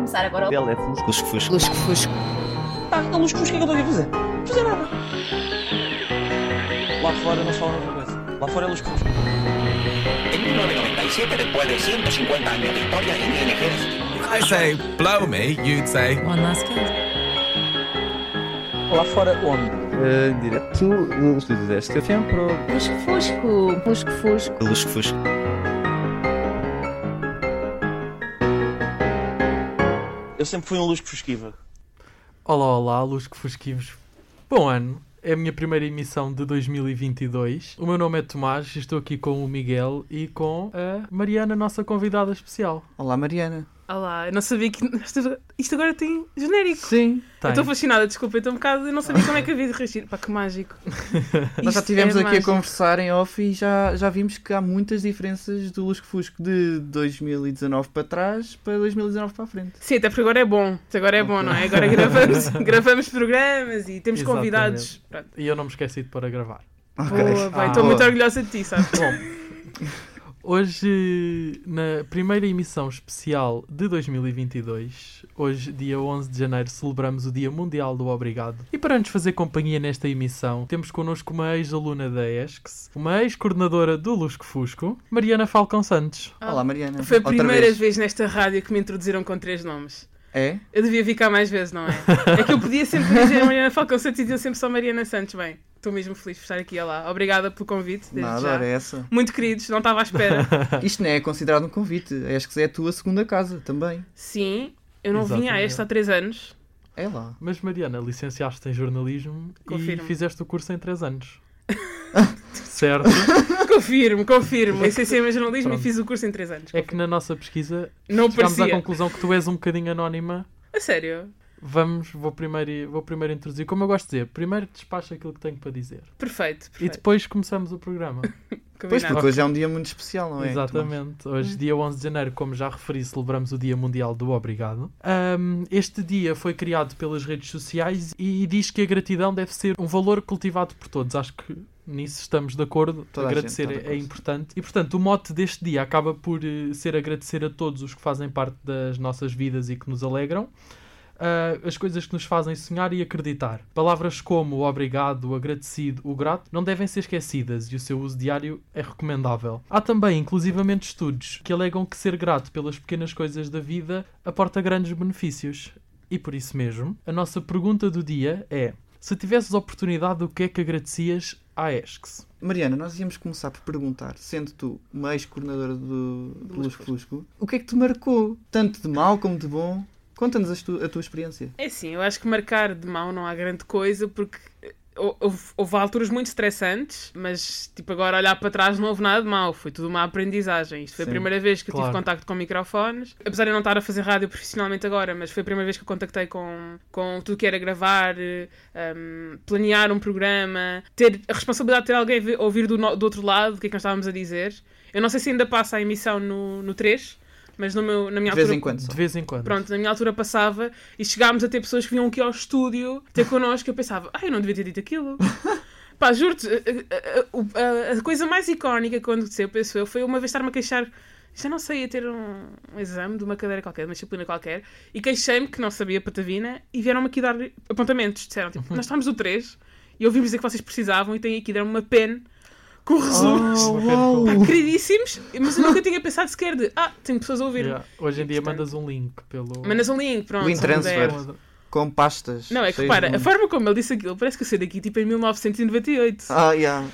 começar agora o Ele é fusco. Lusco Fusco. Lusco Fusco. Ah, a luz, o que é que eu estou aqui a fazer? Não fazer nada. Lá fora não se fala outra coisa. Lá fora é luz fusco. En 1997, después de 150 años de en el ejército, I say blow me, you'd say One last kiss. Lá fora onde? Uh, direto do estúdio deste FM para o Fusco Fusco. Fusco Fusco. Lusco Fusco. Eu sempre fui um luz que fusquiva. Olá, olá, Lusco Fusquivos. Bom ano, é a minha primeira emissão de 2022. O meu nome é Tomás, estou aqui com o Miguel e com a Mariana, nossa convidada especial. Olá, Mariana. Olá, eu não sabia que. Isto agora tem genérico. Sim. Estou fascinada, desculpa, eu estou um bocado. Eu não sabia como é que havia de reagir. Pá, que mágico. Nós já estivemos é aqui mágico. a conversar em off e já, já vimos que há muitas diferenças do Lusco Fusco de 2019 para trás para 2019 para a frente. Sim, até porque agora é bom. Agora é bom, não é? Agora gravamos, gravamos programas e temos Exatamente. convidados. Pronto. E eu não me esqueci de pôr a gravar. Ok. Boa, bem, Ah, estou muito orgulhosa de ti, sabes? Bom, hoje, na primeira emissão especial de 2022, hoje, dia 11 de janeiro, celebramos o Dia Mundial do Obrigado. E para nos fazer companhia nesta emissão, temos connosco uma ex-aluna da ESCS, uma ex-coordenadora do Lusco Fusco, Mariana Falcão Santos. Olá, Mariana. Foi a Outra primeira vez. vez nesta rádio que me introduziram com três nomes. É? Eu devia vir cá mais vezes, não é? É que eu podia sempre dizer Mariana Falcão Santos e dizer sempre só Mariana Santos. Bem, estou mesmo feliz por estar aqui. Olá, obrigada pelo convite. Desde Nada, já. era essa. Muito queridos, não estava à espera. Isto não é considerado um convite. Acho que é a tua segunda casa também. Sim, eu não vinha a Exatamente. esta há três anos. É lá. Mas Mariana, licenciaste em jornalismo Confirmo. e fizeste o curso em 3 anos. certo? Confirmo, confirmo. Licenciei em jornalismo Pronto. e fiz o curso em três anos. É que na nossa pesquisa Não chegámos à parecia. conclusão que tu és um bocadinho anónima. A sério? Vamos, vou primeiro, vou primeiro introduzir. Como eu gosto de dizer, primeiro despacho aquilo que tenho para dizer. Perfeito, E perfeito. depois começamos o programa. Pois, porque hoje é um dia muito especial, não é? Exatamente. Hum. Hoje, dia 11 de janeiro, como já referi, celebramos o Dia Mundial do Obrigado. Ahm, este dia foi criado pelas redes sociais e diz que a gratidão deve ser um valor cultivado por todos. Acho que nisso estamos de acordo. Toda agradecer gente é, é importante. E, portanto, o mote deste dia acaba por eh, ser agradecer a todos os que fazem parte das nossas vidas e que nos alegram. Ah, as coisas que nos fazem sonhar e acreditar. Palavras como o obrigado, o agradecido, o grato não devem ser esquecidas e o seu uso diário é recomendável. Há também, inclusivamente, estudos que alegam que ser grato pelas pequenas coisas da vida aporta grandes benefícios. E por isso mesmo, a nossa pergunta do dia é: se tivesses oportunidade, o que é que agradecias à ESCS? Mariana, nós íamos começar por perguntar, sendo tu uma ex-coordenadora do, do Lusco Lusco Fusco, o que é que te marcou? Tanto de mal como de bom? Conta-nos as tu- a tua experiência. É assim, eu acho que marcar de mão não há grande coisa porque hou- houve, houve alturas muito estressantes, mas tipo agora olhar para trás não houve nada de mal, foi tudo uma aprendizagem. Isto foi Sim, a primeira vez que eu claro. tive contacto com microfones, apesar de eu não estar a fazer rádio profissionalmente agora, mas foi a primeira vez que eu contactei com, com tudo que era gravar, eh, um, planear um programa, ter a responsabilidade de ter alguém a a ouvir do, do outro lado o que é que nós estávamos a dizer. Eu não sei se ainda passa a emissão no, no 3, mas no meu, na minha De vez altura. em quando. só. De vez em quando. Pronto, na minha altura passava e chegámos a ter pessoas que vinham aqui ao estúdio ter connosco e eu pensava, ah, eu não devia ter dito aquilo. Pá, juro-te, a, a- a- a- a coisa mais icónica que aconteceu, penso eu, foi uma vez estar-me a queixar, já não sei, a ter um, um exame de uma cadeira qualquer, de uma disciplina qualquer, e queixei-me que não sabia patavina e vieram-me aqui dar apontamentos. Disseram, tipo, nós estamos o 3 e ouvimos dizer que vocês precisavam e têm aqui, deram uma pen com resumos. Oh, Uma uau! Pá, queridíssimos, mas eu nunca tinha pensado sequer de, ah, tem pessoas a ouvir. Yeah. Hoje em dia Portanto- mandas um link pelo. Mandas um link, pronto. Link transfer. zero. Com pastas. Não, é que repara, a forma como ele disse aquilo, parece que eu saí daqui tipo em 1998. Ah, yeah.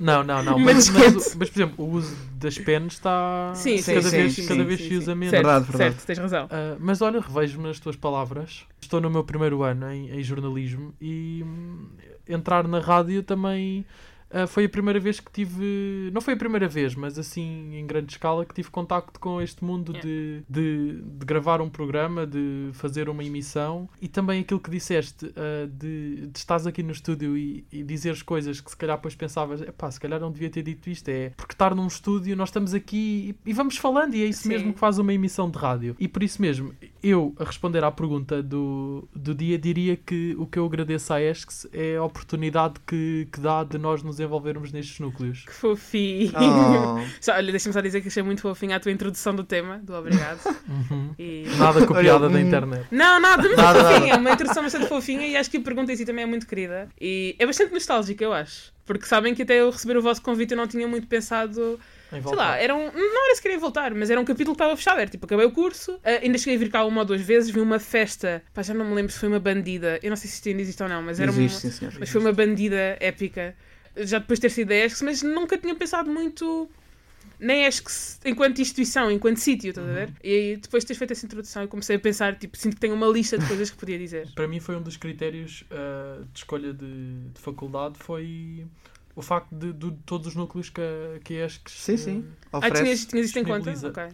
Não. Não, não. Mas Mas, mas, mas, por exemplo, o uso das penas está. Sim, sim, cada sim, vez, sim, cada sim, vez sim, se usa menos. Certo, Verdade, verdade. certo, tens razão. Ah, mas olha, revejo-me nas tuas palavras. Estou no meu primeiro ano em, em jornalismo e hum, entrar na rádio também ah, foi a primeira vez que tive. Não foi a primeira vez, mas assim em grande escala que tive contacto com este mundo Yeah. de, de, de gravar um programa, de fazer uma emissão e também aquilo que disseste ah, de, de estás aqui no estúdio e, e dizeres coisas que se calhar depois pensavas, epá, se calhar não devia ter dito isto. É porque estar num estúdio, nós estamos aqui e, e vamos falando e é isso Sim. mesmo que faz uma emissão de rádio. E por isso mesmo, Eu, a responder à pergunta do, do dia, diria que o que eu agradeço à ESCS é a oportunidade que, que dá de nós nos envolvermos nestes núcleos. Que fofinho. Oh. Só, olha, deixa-me só dizer que achei muito fofinho a tua introdução do tema, do obrigado. Uhum. E... Nada copiada Olha, da hum, internet. Não, nada, muito Nada, nada. fofinha. É uma introdução bastante fofinha e acho que a pergunta em si também é muito querida. E é bastante nostálgica, eu acho. Porque sabem que até eu receber o vosso convite eu não tinha muito pensado. Em Sei lá, era um, não era se queria voltar, mas era um capítulo que estava fechado. Era tipo, acabei o curso, ah, ainda cheguei a vir cá uma ou duas vezes, vi uma festa, pá, já não me lembro se foi uma bandida. Eu não sei se isto ainda existe ou não, mas era Existe, uma. sim. Mas foi uma bandida épica. Já depois de ter sido a ESCS, mas nunca tinha pensado muito na ESCS enquanto instituição, enquanto sítio, estás a ver? E depois de teres feito essa introdução, eu comecei a pensar, tipo, sinto que tenho uma lista de coisas que podia dizer. Para mim foi um dos critérios ah, de escolha de, de faculdade foi o facto de, de todos os núcleos que, a- que a ESCS Sim, sim. Ah, Oferece. tinhas, tinhas isto em conta? Ok. ah,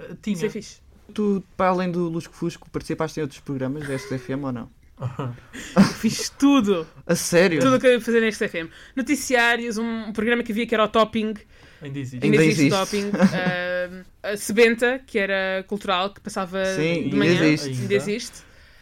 Isso tinha. é fixe. Tu, para além do Lusco Fusco, participaste em outros programas da SFM ou não? Fiz tudo. A sério? Tudo o que eu ia fazer neste FM. Noticiários, um programa que havia que era o Topping. Ainda existe. Ainda Ainda existe, existe. Topping. Ah, a Sebenta, que era cultural, que passava Sim, de ainda manhã. existe. Ainda existe.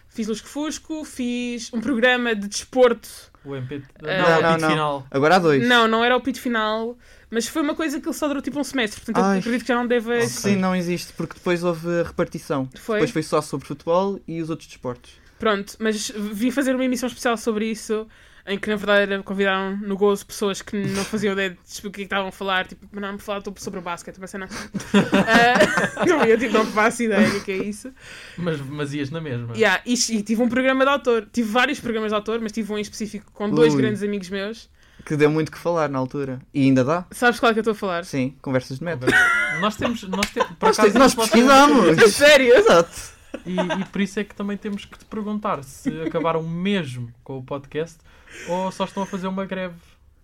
Fiz Lusco Fusco, fiz um programa de desporto. O MP. Ah, não, Não, o não, não. final. Agora há dois. Não, não era o pito final, mas foi uma coisa que ele só durou tipo um semestre, portanto Ai. eu acredito que já não deva. Ok. Sim, não existe, porque depois houve a repartição. Foi. Depois foi só sobre futebol e os outros desportos. Pronto, mas vim fazer uma emissão especial sobre isso, em que na verdade convidaram no gozo pessoas que não faziam ideia de o que é que estavam a falar, tipo, mas não me falar sobre o basquete, mas não. Ah, não, eu tipo, não faço ideia do que é isso. Mas, mas ias na mesma. Yeah, e, e tive um programa de autor, tive vários programas de autor, mas tive um em específico com dois Ui. grandes amigos meus. Que deu muito que falar na altura. E ainda dá? Sabes qual é que eu estou a falar? Sim, conversas de metro. Nós temos. Nós, te, por Nós, nós nós- pesquisamos! A sério? Exato! E, e por isso é que também temos que te perguntar se acabaram mesmo com o podcast ou só estão a fazer uma greve.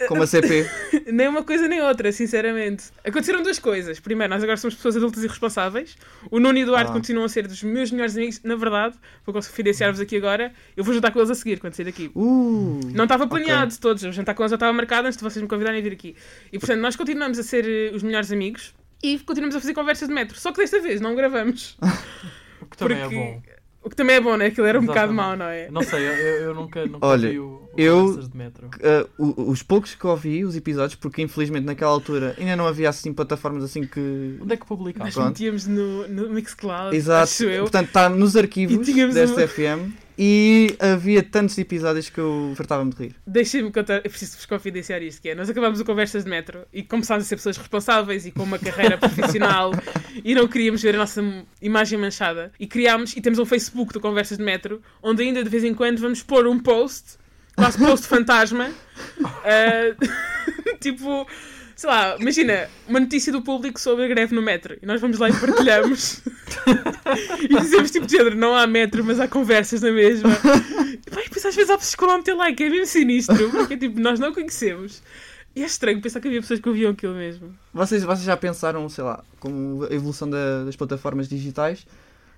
Como a CP. Nem uma coisa nem outra, sinceramente. Aconteceram duas coisas. Primeiro, nós agora somos pessoas adultas e responsáveis. O Nuno e o Eduardo Ah. continuam a ser dos meus melhores amigos. Na verdade, vou confidenciar-vos aqui agora. Eu vou jantar com eles a seguir, quando sair daqui. Uh! Não estava planeado de todos. O jantar com eles já estava marcado antes de vocês me convidarem a vir aqui. E portanto, nós continuamos a ser eh, os melhores amigos e continuamos a fazer conversas de metro. Só que desta vez não gravamos. O que também Porque- é bom. O que também é bom, né? Aquilo era um bocado Exatamente. mau, não é? Não sei, eu, eu- nunca, nunca Olha, vi o, o eu- de metro. Uh, os poucos que ouvi, os episódios, porque infelizmente naquela altura ainda não havia assim plataformas assim que. Onde é que publicaste? Nós metíamos no, no Mixcloud, Exato. acho eu. Portanto, está nos arquivos desta uma- FM e havia tantos episódios que eu fartava-me de rir. Deixem-me contar, eu preciso vos confidenciar isto, que é, nós acabámos o Conversas de Metro e começámos a ser pessoas responsáveis e com uma carreira profissional e não queríamos ver a nossa imagem manchada. E criámos, e temos um Facebook do Conversas de Metro, onde ainda de vez em quando vamos pôr um post, quase post fantasma, ah, tipo... Sei lá, imagina, uma notícia do público sobre a greve no metro. E nós vamos lá e partilhamos. e dizemos tipo de género, não há metro, mas há conversas na mesma. E, pá, depois às vezes há pessoas que vão lá meter like, é mesmo sinistro, porque tipo, nós não conhecemos. E é estranho pensar que havia pessoas que ouviam aquilo mesmo. Vocês, vocês já pensaram, sei lá, com a evolução da- das plataformas digitais?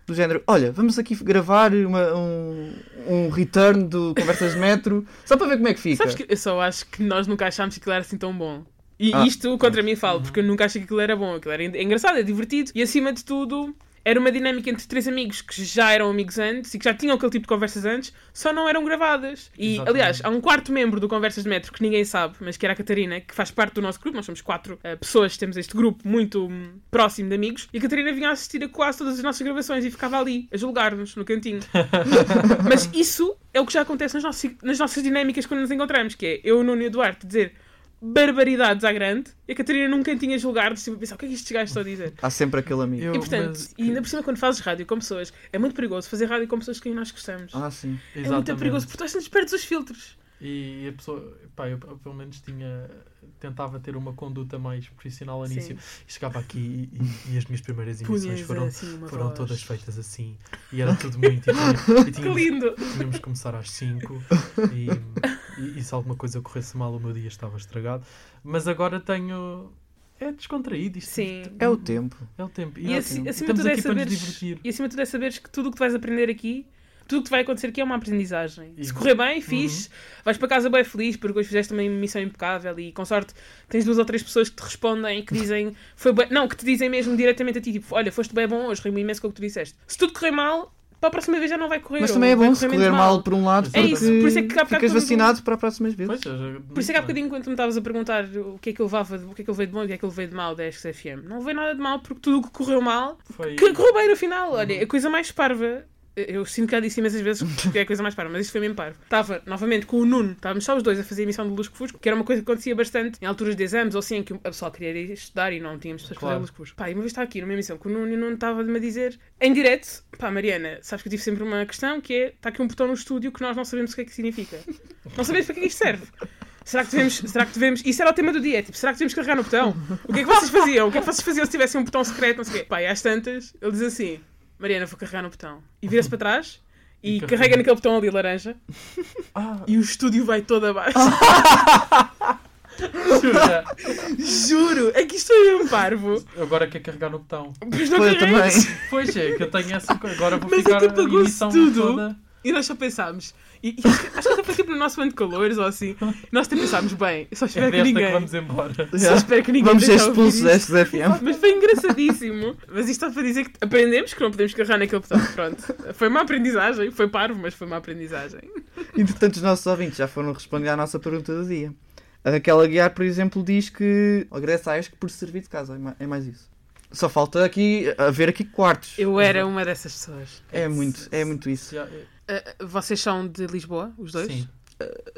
Do género, olha, vamos aqui gravar uma- um, um return do Conversas de Metro, só para ver como é que fica. Sabes que eu só acho que nós nunca achámos que aquilo era assim tão bom. E Ah. isto contra mim falo, porque eu nunca achei que aquilo era bom. Aquilo era en- engraçado, é divertido. E acima de tudo, era uma dinâmica entre três amigos que já eram amigos antes e que já tinham aquele tipo de conversas antes, só não eram gravadas. E, Exatamente. aliás, há um quarto membro do Conversas de Metro que ninguém sabe, mas que era a Catarina, que faz parte do nosso grupo. Nós somos quatro eh, pessoas, temos este grupo muito hum, próximo de amigos. E a Catarina vinha assistir a quase todas as nossas gravações e ficava ali, a julgar-nos no cantinho. Mas isso é o que já acontece nas nossas, nas nossas dinâmicas quando nos encontramos, que é eu, Nuno e Eduardo dizer barbaridades à grande e a Catarina num cantinho a julgar-nos, tipo, a pensar o que é que estes gajos estão a dizer. Há sempre aquele amigo. Eu- e portanto, mas- e ainda por cima quando fazes rádio com pessoas, é muito perigoso fazer rádio com pessoas que nós gostamos. Ah, sim. é muito perigoso porque tu vezes perdes os filtros. E a pessoa, pá, eu pelo menos tinha, tentava ter uma conduta mais profissional Sim. início. E chegava aqui e, e- e as minhas primeiras emissões foram, assim foram voz. todas feitas assim. E era tudo muito. E, tinha- e Que tínhamos, lindo! tínhamos que começar às 5 e, e, e se alguma coisa corresse mal, o meu dia estava estragado. Mas agora tenho. É descontraído isto. Sim. É o tempo. É o tempo. E é o assim- tempo. acima de Estamos tudo é saberes, divertir. e acima de tudo é saberes que tudo o que tu vais aprender aqui, tudo o que vai acontecer aqui é uma aprendizagem. E- Se correr bem, fixe, vais para casa bem feliz, porque hoje fizeste também uma missão impecável e com sorte tens duas ou três pessoas que te respondem e que dizem, foi bem, não, que te dizem mesmo diretamente a ti, tipo, olha, foste bem bom hoje, rimo imenso com o que tu disseste. Se tudo correr mal, para a próxima vez já não vai correr. Mas também é bom se correr correr mal por um lado, É porque isso, por isso é que há ficas vacinado para as próximas vezes. Pois, já- Por isso é que há bocadinho, quando me estavas a perguntar o que é que eu levava, o que é que eu levei de bom e o que é que eu levei de mal da SXFM, não levei nada de mal porque tudo o que correu mal, Foi... que correu bem no final. Olha, a coisa mais parva. Eu sinto que já disse imensas vezes que é a coisa mais parva, mas isto foi mesmo parvo. Estava novamente com o Nuno, estávamos só os dois a fazer a emissão de Lusco Fusco, que era uma coisa que acontecia bastante em alturas de exames ou assim, em que a pessoa queria ir estudar e não tínhamos pessoas Claro. fazer Lusco Fusco. Pá, e uma vez está aqui numa emissão com o Nuno e o Nuno estava-me a dizer em direto: pá, Mariana, sabes que eu tive sempre uma questão que é: está aqui um botão no estúdio que nós não sabemos o que é que significa. Não sabemos para que é que isto serve. Será que devemos. Será que devemos. Isso era o tema do dia. é Tipo, será que devemos carregar no botão? O que é que vocês faziam? O que é que vocês faziam se tivessem um botão secreto? Não sei o quê. Pá, e às tantas, ele diz assim: Mariana, vou carregar no botão. E vira-se para trás e, E carrega carrega. naquele botão ali laranja Ah, e o estúdio vai todo abaixo. jura? Juro! É que isto é mesmo parvo. Agora quer carregar no botão. Mas não Foi eu também. Pois é, que eu tenho essa coisa. Agora vou Mas ficar aquilo a pagou-se emissão tudo. toda. E nós só pensámos. E, e acho, que- acho que até foi tipo no nosso ano de calores ou assim. Nós até pensámos, bem, só É espero que desta ninguém. que vamos embora. Só espero que ninguém Vamos ser a expulsos da isto. SXFM. Mas foi engraçadíssimo. Mas isto só para dizer que aprendemos que não podemos carregar naquele botão. Pronto. Foi uma aprendizagem. Foi parvo, mas foi uma aprendizagem. Entretanto, os nossos ouvintes já foram responder à nossa pergunta do dia. A Raquel Aguiar, por exemplo, diz que agradece à ESC por servir de casa. É É mais isso. Só falta aqui haver aqui quartos. Eu era uma dessas pessoas. É muito, é muito isso. Já- Ah, vocês são de Lisboa, os dois? Sim.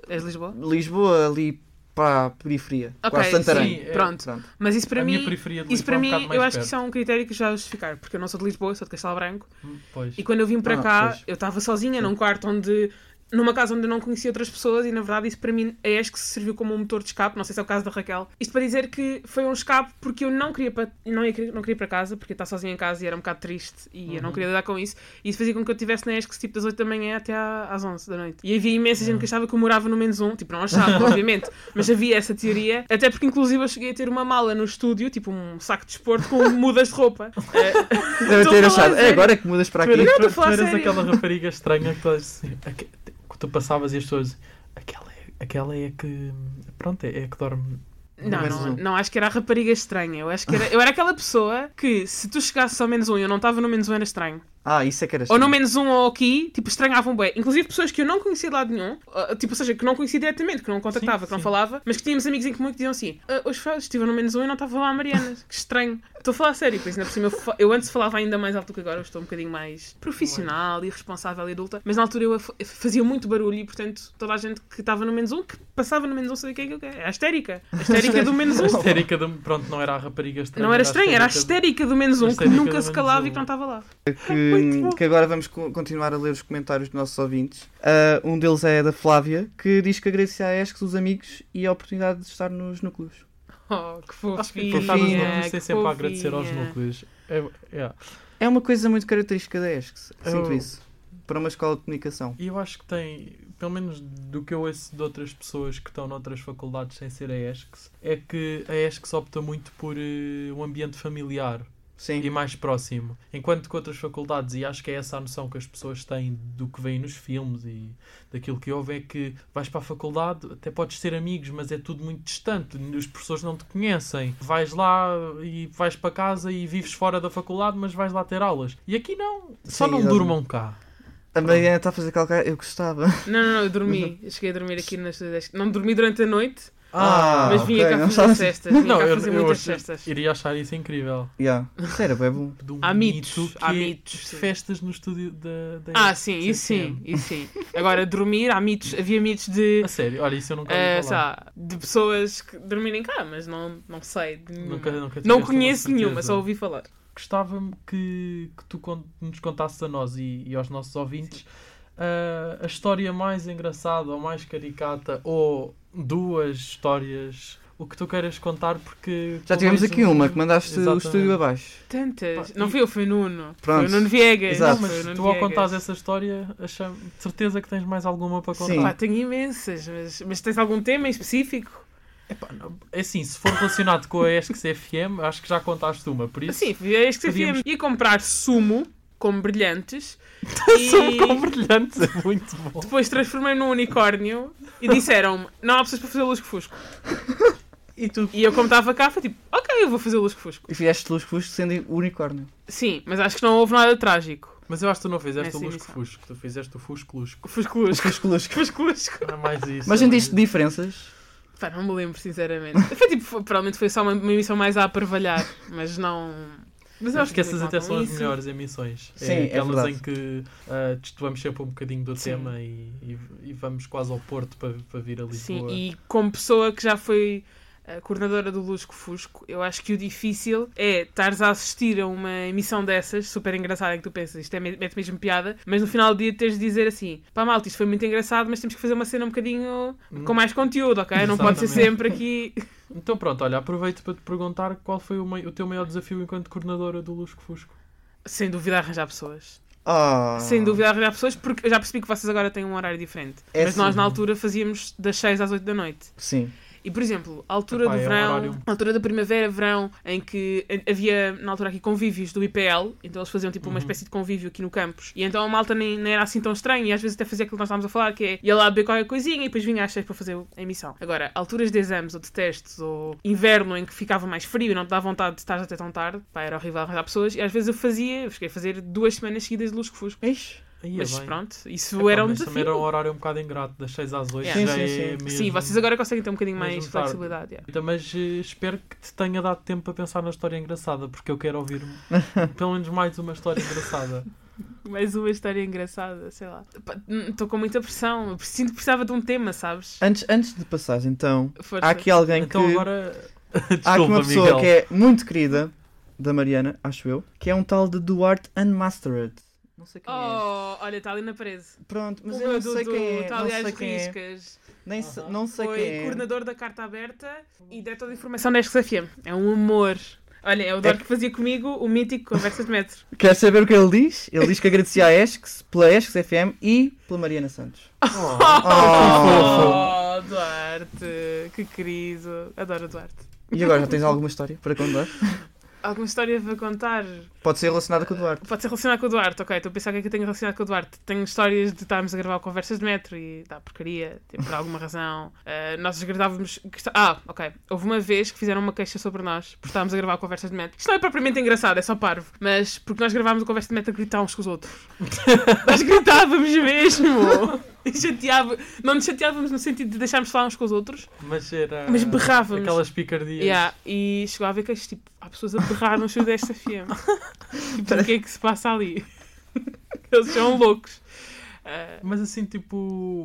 És de Lisboa? Lisboa ali para a periferia. Ok, quase Santarém. sim, é- Pronto. Pronto. Mas isso para a mim. minha periferia de Isso para é um mim, eu acho que perto. isso é um critério que já justificar, porque eu não sou de Lisboa, sou de Castelo Branco, Hum, Pois. e quando eu vim para Ah, cá, pois. eu estava sozinha num quarto onde. Numa casa onde eu não conhecia outras pessoas, e na verdade isso para mim é acho que se serviu como um motor de escape, não sei se é o caso da Raquel. Isto para dizer que foi um escape porque eu não queria, pa- não, ia, não queria ir para casa, porque eu estava sozinha em casa e era um bocado triste, e eu Uhum. não queria lidar com isso, e isso fazia com que eu estivesse na ESC tipo das 8 da manhã até às 11 da noite. E havia imensa gente que achava que eu morava no menos um, tipo, não achava, obviamente, mas havia essa teoria, até porque inclusive eu cheguei a ter uma mala no estúdio, tipo um saco de desporto com mudas de roupa. É, Deve ter achado. É agora que mudas para Tu aqui. estou a tu, falar eras aquela rapariga estranha que tu, assim, aque- que tu passavas e as pessoas. Aquela é, aquela é que. Pronto, é, é que dorme. Não, não, um." não, acho que era a rapariga estranha. Eu acho que era, eu era aquela pessoa que, se tu chegasses ao menos um e eu não estava no menos um, era estranho. Ah, isso é que era Ou no estranho. menos um ou aqui, tipo, estranhavam bem. Inclusive pessoas que eu não conhecia de lado nenhum, ah, tipo, ou seja, que não conhecia diretamente, que não contactava, Sim, que não sim. falava, mas que tínhamos amigos em comum que diziam assim: ah, hoje estive no menos um e não estava lá a Mariana. Que estranho. Estou a falar sério, por isso, ainda por cima, eu, fa- eu antes falava ainda mais alto do que agora, eu estou um bocadinho mais profissional e responsável e adulta, mas na altura eu fazia muito barulho e, portanto, toda a gente que estava no menos um, que passava no menos um, sabia o que é que eu quero. É a histérica. A histérica do menos A um. histérica de, pronto, não era a rapariga estranha. Não era estranho, era a histérica do menos a um, que nunca do se calava e que não estava lá. que, que agora vamos co- continuar a ler os comentários dos nossos ouvintes. Ah, um deles é da Flávia, que diz que agradece à ESC os amigos e a oportunidade de estar nos núcleos. Oh, que fofinha. Acho que estavas fofinha, a dizer que sempre a agradecer aos núcleos. É, é. É uma coisa muito característica da ESC, sinto Eu- isso. Para uma escola de comunicação. E eu acho que tem, pelo menos do que eu ouço de outras pessoas que estão noutras faculdades sem ser a ESCS, é que a ESCS opta muito por eh, um ambiente familiar Sim. e mais próximo. Enquanto que outras faculdades, e acho que é essa a noção que as pessoas têm do que vem nos filmes e daquilo que houve, é que vais para a faculdade, até podes ter amigos, mas é tudo muito distante, os professores não te conhecem. Vais lá e vais para casa e vives fora da faculdade, mas vais lá ter aulas. E aqui não, só Sim, não exatamente. durmam cá. A Mariana está a fazer calcar, eu gostava. Não, não, não, eu dormi. Eu cheguei a dormir aqui nas. Não dormi durante a noite, Ah, mas vinha ok, cá fazer cestas. Vinha Não, cá eu, fazer eu muitas achei- cestas. iria achar isso incrível. Yeah. Era bem bom. Um Há mitos, há é mitos, sim. Festas no estúdio da, da Ah, sim, isso sim, isso sim. Agora, dormir, há mitos, havia mitos de. A sério, olha, isso eu nunca ouvi sei falar. de pessoas que dormirem cá, mas não, não sei. De nenhuma. Nunca- nunca não conheço uma nenhuma, só ouvi falar. Gostava-me que, que tu nos contasses a nós e, e aos nossos ouvintes ah, a história mais engraçada ou mais caricata ou duas histórias, o que tu queiras contar, porque. Já tivemos aqui um- uma que mandaste o Exatamente. estúdio abaixo. Tantas. Pá, Não fui eu, foi o Nuno. Pronto. Foi o Nuno Viegas. Exato. Não, Foi o mas Nuno tu ao Viegas. contares essa história, acham, de certeza que tens mais alguma para contar. Sim. Pá, tenho imensas, mas, mas tens algum tema em específico? Epá, não, é assim, se for relacionado com a ESCS FM, acho que já contaste uma, por isso. Sim, isto que podíamos- Ia comprar sumo com brilhantes São e com brilhantes, é muito bom. depois transformei num unicórnio e disseram-me: não há pessoas para fazer luz que fusco. E tu? E eu, como estava cá, foi tipo: ok, eu vou fazer luz que fusco. E fizeste luz fusco sendo unicórnio. Sim, mas acho que não houve nada trágico. Mas eu acho que tu não fizeste Essa o. Lusco-Fusco, tu fizeste o Fusco-Lusco. Fusco-lusco. Fusco-lusco. Fusco-lusco. Era mais isso. Mas era sentiste isso. diferenças? Pá, não me lembro, sinceramente. Foi tipo, provavelmente foi só uma, uma emissão mais a aparvalhar, mas não. Mas eu Acho que essas até são as melhores emissões. Sim, é é aquelas verdade. em que destoamos sempre um bocadinho do Sim. tema e, e- e vamos quase ao Porto para, para vir a Lisboa. Sim, e como pessoa que já foi a coordenadora do Lusco Fusco, eu acho que o difícil é estares a assistir a uma emissão dessas, super engraçada, em que tu pensas, isto é mete mesmo piada, mas no final do dia teres de dizer assim, pá malta, isto foi muito engraçado, mas temos que fazer uma cena um bocadinho com mais conteúdo, ok? Não pode ser sempre aqui... Então pronto, olha, aproveito para te perguntar qual foi o, o teu maior desafio enquanto coordenadora do Lusco-Fusco. Sem dúvida arranjar pessoas. Ah. Sem dúvida arranjar pessoas, porque eu já percebi que vocês agora têm um horário diferente. É mas nós sim. na altura fazíamos das 6 às 8 da noite. Sim. E, por exemplo, a altura Epá, do é verão, a altura da primavera, verão, em que havia, na altura aqui, convívios do IPL, então eles faziam tipo Uhum. uma espécie de convívio aqui no campus, e então a malta nem, nem era assim tão estranha, e às vezes até fazia aquilo que nós estávamos a falar, que é ia lá beber qualquer coisinha e depois vinha às seis para fazer a emissão. Agora, alturas de exames ou de testes, ou inverno em que ficava mais frio e não te dá vontade de estar até tão tarde, pá, era horrível arranjar pessoas, e às vezes eu fazia, eu cheguei a fazer duas semanas seguidas de luz que fusco. Ixi. É Mas bem. pronto, isso Epá, era um mas também desafio. era um horário um bocado ingrato, das 6 às 8 Yeah. já Sim, é sim, sim. mesmo... Sim, vocês agora conseguem ter um bocadinho mais flexibilidade. yeah. Então, Mas eh, espero que te tenha dado tempo para pensar na história engraçada, porque eu quero ouvir pelo menos mais uma história engraçada. Mais uma história engraçada, sei lá. Estou com muita pressão. Eu sinto que precisava de um tema, sabes? Antes, antes de passares, então, Força. há aqui alguém Então que. agora. Há aqui Desculpa, uma pessoa Miguel. que é muito querida da Mariana, acho eu, que é um tal de Duarte Unmastered. Não sei quem é. Oh, olha, está ali na parede. Pronto, mas o eu não sei Dudu quem é. está Não ali sei às quem é. riscas. Nem se- não sei Foi quem é. coordenador da Carta Aberta e diretor de informação da Esques FM. É um amor. Olha, é o Duarte que fazia comigo o mítico Conversas de Metro. Quer saber o que ele diz? Ele diz que agradecia à Esques, pela Esques FM e pela Mariana Santos. Oh, Duarte, que querido. Adoro o Duarte. E agora, já tens alguma história para contar? Alguma história para contar? Pode ser relacionada com o Duarte. Pode ser relacionado com o Duarte, ok. Estou a pensar o que é que eu tenho relacionado com o Duarte. Tenho histórias de estarmos a gravar conversas de metro e dá porcaria, tipo, por alguma razão. Ah, nós gravávamos. Ah, ok. Houve uma vez que fizeram uma queixa sobre nós por estarmos a gravar conversas de metro. Isto não é propriamente engraçado, é só parvo. Mas porque nós gravámos a conversa de metro a gritar uns com os outros. nós gritávamos mesmo. Chateava... Não nos chateávamos no sentido de deixarmos de falar uns com os outros. Mas era. Mas berrávamos. Aquelas picardias. Yeah, e chegou a ver que tipo, há pessoas a berrar no show desta FM. tipo, o que é que se passa ali? Eles são loucos. Ah, Mas assim, tipo,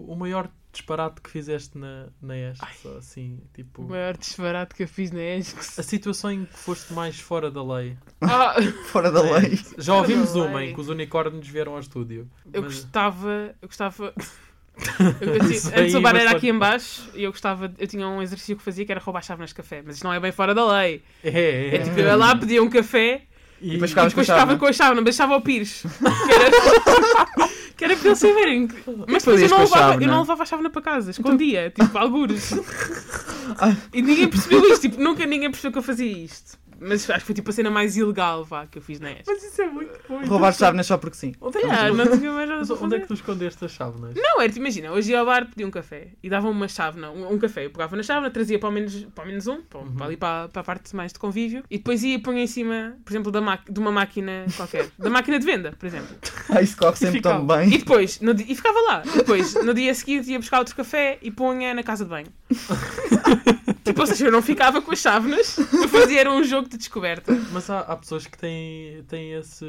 o maior disparate que fizeste na, na ESC, só assim, tipo. o maior disparate que eu fiz na ESCS. A situação em que foste mais fora da lei. Ah, Fora da lei. Já ouvimos uma lei. em que os unicórnios vieram ao estúdio. eu Mas- gostava. Eu gostava. Eu, eu, tinha- antes o bar é era aqui em baixo e eu gostava, eu tinha um exercício que fazia que era roubar chávenas de café, mas isto não é bem fora da lei. É, é. É tipo, eu ia lá, pedia um café E, depois e ficavas com a depois ficava chávena. com a chávena, mas deixava ao Pires. Que era, que era para eles saberem. Mas depois eu não, levava, eu chávena? não levava a chávena para casa, escondia, tipo, algures. E ninguém percebeu isto, tipo, nunca ninguém percebeu que eu fazia isto. Mas acho que foi tipo a cena mais ilegal vá, que eu fiz na ESC. Mas isso é muito bom. Roubar chávenas só porque sim. Onde é que, Ah, tu- não tinha mais nada Mas onde é que tu escondeste as chávenas? Não, era tipo, imagina, hoje ia ao bar, pedia um café e dava uma chávena, um, um café. Eu pegava na chávena, trazia para ao menos, para ao menos um, para, Uhum. para ali para, para a parte mais de convívio, e depois ia e punha em cima, por exemplo, da de uma máquina qualquer. Da máquina de venda, por exemplo. Ah, isso corre sempre tão bem. E depois, no e ficava lá. E depois, no dia seguinte, ia buscar outro café e punha na casa de banho. tipo, ou seja, eu não ficava com as chávenas, eu fazia era um jogo de descoberta. Mas há, há pessoas que têm, têm esse,